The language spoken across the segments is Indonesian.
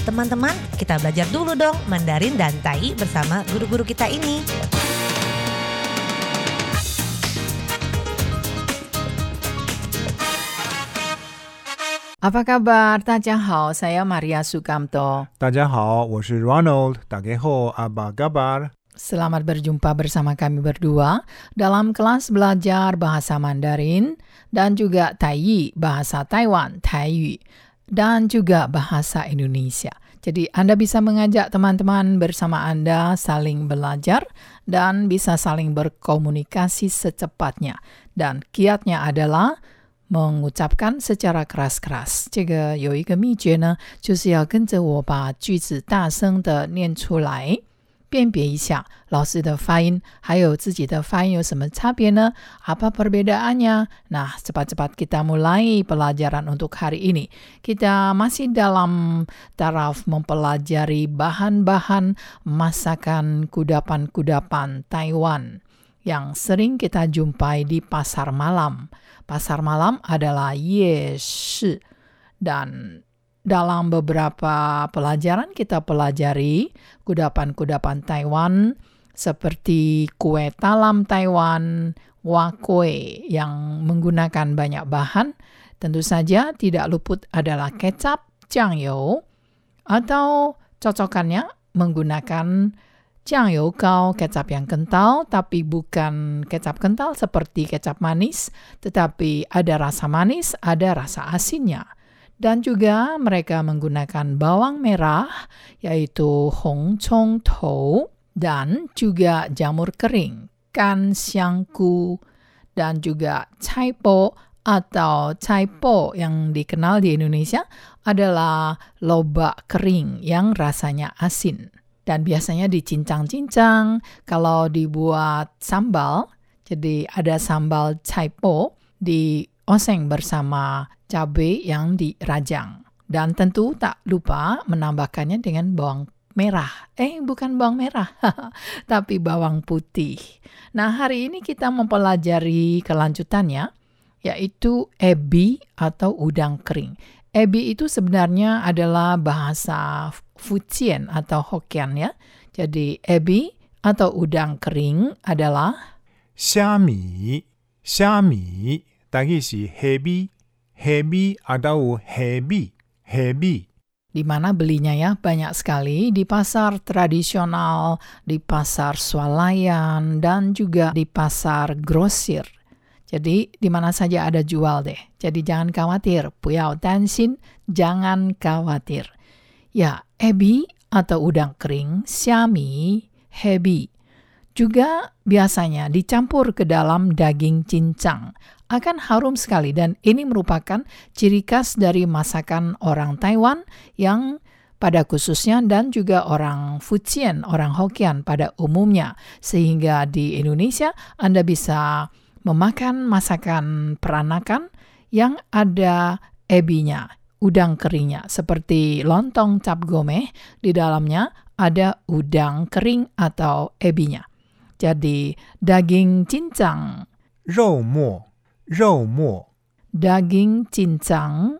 Teman-teman, kita belajar dulu dong Mandarin dan Tai bersama guru-guru kita ini. Apa kabar? Tajahau, saya Maria Sukamto. Tajahau, saya Ronald. Tajahau, apa kabar? Selamat berjumpa bersama kami berdua dalam kelas belajar bahasa Mandarin dan juga Taiyi, bahasa Taiwan, Taiyu dan juga bahasa Indonesia. Jadi Anda bisa mengajak teman-teman bersama Anda saling belajar dan bisa saling berkomunikasi secepatnya. Dan kiatnya adalah mengucapkan secara keras-keras. 这个有一个秘诀呢，就是要跟着我把句子大声的念出来。 辨别一下老师的发音，还有自己的发音有什么差别呢？Apa perbedaannya? Nah, cepat-cepat kita mulai pelajaran untuk hari ini. Kita masih dalam taraf mempelajari bahan-bahan masakan kudapan-kudapan Taiwan yang sering kita jumpai di pasar malam. Pasar malam adalah 夜市 dan dalam beberapa pelajaran kita pelajari kudapan-kudapan Taiwan seperti kue talam Taiwan, wakue yang menggunakan banyak bahan. Tentu saja tidak luput adalah kecap, jangyou, atau cocokannya menggunakan jangyou kau, kecap yang kental, tapi bukan kecap kental seperti kecap manis, tetapi ada rasa manis, ada rasa asinnya. Dan juga mereka menggunakan bawang merah, yaitu hong chong tou, dan juga jamur kering, kan siangku, dan juga cai po atau cai po yang dikenal di Indonesia adalah lobak kering yang rasanya asin. Dan biasanya dicincang-cincang kalau dibuat sambal. Jadi ada sambal cai po di oseng bersama cabai yang dirajang. Dan tentu tak lupa menambahkannya dengan bawang merah. Eh, bukan bawang merah, tapi bawang putih. Nah, hari ini kita mempelajari kelanjutannya, yaitu ebi atau udang kering. Ebi itu sebenarnya adalah bahasa Fujian atau Hokkien ya. Jadi, ebi atau udang kering adalah xiami. Xiami, tadi si hebi hebi atau hebi, hebi. Di mana belinya ya banyak sekali di pasar tradisional, di pasar swalayan, dan juga di pasar grosir. Jadi di mana saja ada jual deh. Jadi jangan khawatir, puyau tensin, jangan khawatir. Ya, ebi atau udang kering, siami, hebi. Juga biasanya dicampur ke dalam daging cincang akan harum sekali dan ini merupakan ciri khas dari masakan orang Taiwan yang pada khususnya dan juga orang Fujian, orang Hokkien pada umumnya. Sehingga di Indonesia Anda bisa memakan masakan peranakan yang ada ebinya, udang keringnya, seperti lontong cap gomeh, di dalamnya ada udang kering atau ebinya. Jadi daging cincang, 肉末，daging cincang.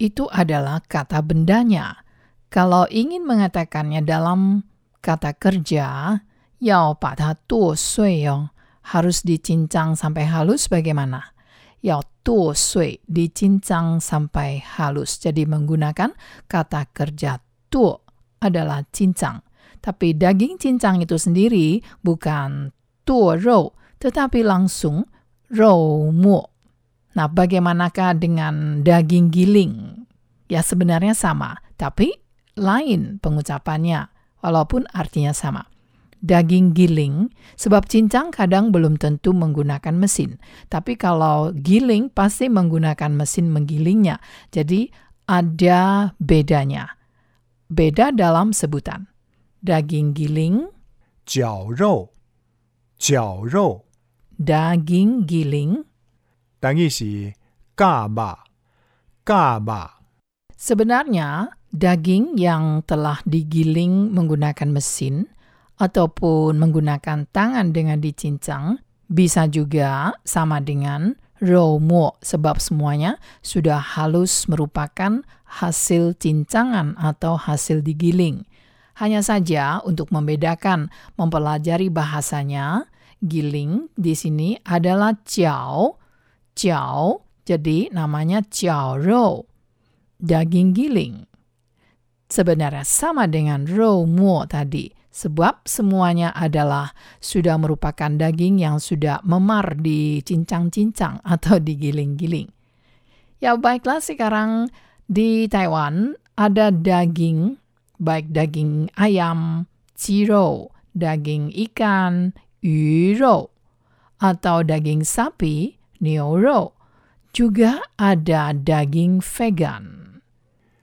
Itu adalah kata bendanya. Kalau ingin mengatakannya dalam kata kerja, yao patah tuo suyong, harus dicincang sampai halus bagaimana? Yao tuo sui, dicincang sampai halus. Jadi menggunakan kata kerja tuo adalah cincang. Tapi daging cincang itu sendiri bukan tuo rou, tetapi langsung rou mu. Nah, bagaimanakah dengan daging giling? Ya sebenarnya sama, tapi lain pengucapannya, walaupun artinya sama. Daging giling, sebab cincang kadang belum tentu menggunakan mesin. Tapi kalau giling pasti menggunakan mesin menggilingnya. Jadi ada bedanya. Beda dalam sebutan Daging giling, 绞肉，绞肉， daging giling, 大概是嘎巴，嘎巴。 Sebenarnya, daging yang telah digiling menggunakan mesin ataupun menggunakan tangan dengan dicincang bisa juga sama dengan mo sebab semuanya sudah halus merupakan hasil cincangan atau hasil digiling. Hanya saja untuk membedakan mempelajari bahasanya, giling di sini adalah jiao, jiao, jadi namanya jiao rou, daging giling. Sebenarnya sama dengan rou mo tadi, sebab semuanya adalah sudah merupakan daging yang sudah memar di cincang-cincang atau digiling-giling. Ya baiklah sekarang di Taiwan ada daging, baik daging ayam, ciro, daging ikan, yuro, atau daging sapi, neuro. Juga ada daging vegan.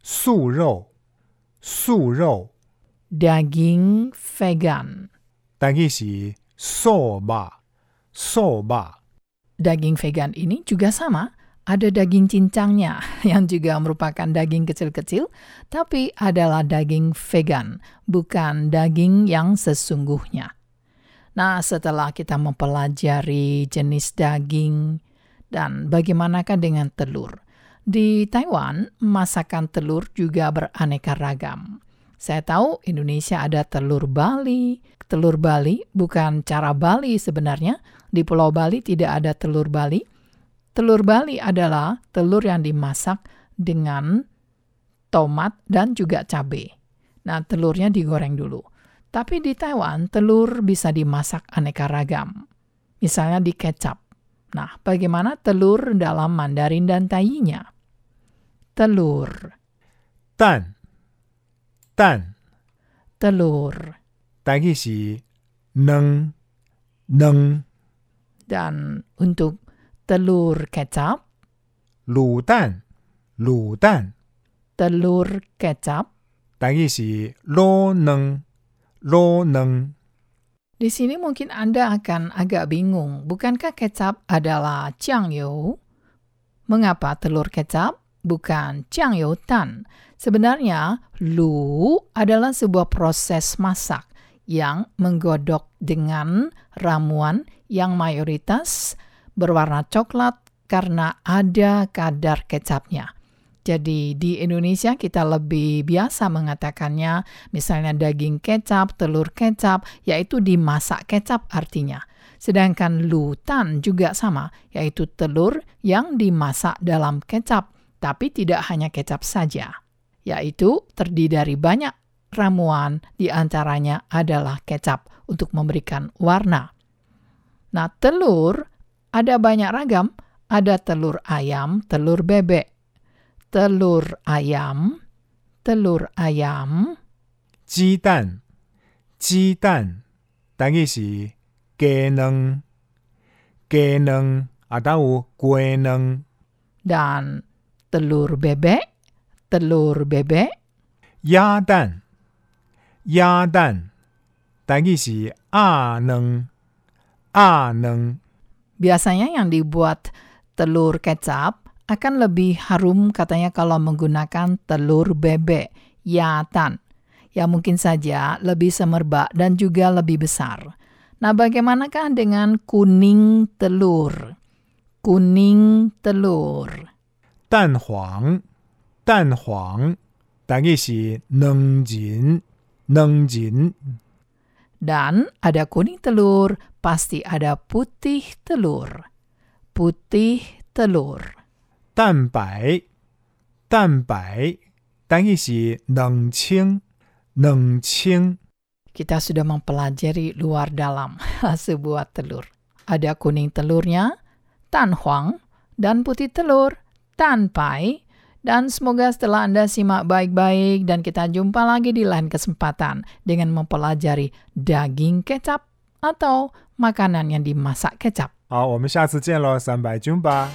Suro, suro. Daging vegan. Daging si soba, soba. Daging vegan ini juga sama, ada daging cincangnya yang juga merupakan daging kecil-kecil, tapi adalah daging vegan, bukan daging yang sesungguhnya. Nah, setelah kita mempelajari jenis daging dan bagaimanakah dengan telur, di Taiwan masakan telur juga beraneka ragam. Saya tahu Indonesia ada telur Bali. Telur Bali bukan cara Bali sebenarnya. Di Pulau Bali tidak ada telur Bali. Telur Bali adalah telur yang dimasak dengan tomat dan juga cabai. Nah, telurnya digoreng dulu. Tapi di Taiwan, telur bisa dimasak aneka ragam. Misalnya di kecap. Nah, bagaimana telur dalam Mandarin dan Taiyinya? Telur. Tan. Tan. Telur. Tagi si neng. Neng. Dan untuk telur kecap, 卤蛋，卤蛋， telur kecap, 但伊是卤能，卤能。 Di sini mungkin Anda akan agak bingung, bukankah kecap adalah jiangyu? Mengapa telur kecap bukan jiangyu tan? Sebenarnya, lu adalah sebuah proses masak yang menggodok dengan ramuan yang mayoritas berwarna coklat karena ada kadar kecapnya. Jadi di Indonesia kita lebih biasa mengatakannya misalnya daging kecap, telur kecap, yaitu dimasak kecap artinya. Sedangkan lutan juga sama, yaitu telur yang dimasak dalam kecap, tapi tidak hanya kecap saja. Yaitu terdiri dari banyak ramuan, di antaranya adalah kecap untuk memberikan warna. Nah, telur ada banyak ragam, ada telur ayam, telur bebek, telur ayam, telur ayam, 鸡蛋，鸡蛋，但伊是鸡卵，鸡卵啊，当有鸡卵， dan telur bebek, telur bebek, 鸭蛋，鸭蛋，但伊是鸭卵，鸭卵。 Biasanya yang dibuat telur kecap akan lebih harum katanya kalau menggunakan telur bebek, yatan. Ya mungkin saja lebih semerbak dan juga lebih besar. Nah bagaimanakah dengan kuning telur? Kuning telur. 蛋黄，蛋黄，但伊是两仁，两仁。 Dan ada kuning telur, pasti ada putih telur. Putih telur. 蛋白，蛋白，但伊是两清，两清。 Kita sudah mempelajari luar dalam sebuah telur. Ada kuning telurnya, tan huang, dan putih telur, tan pai. Dan semoga setelah Anda simak baik-baik dan kita jumpa lagi di lain kesempatan dengan mempelajari daging kecap atau makanan yang dimasak kecap. 好，我们下次见喽，三百军吧。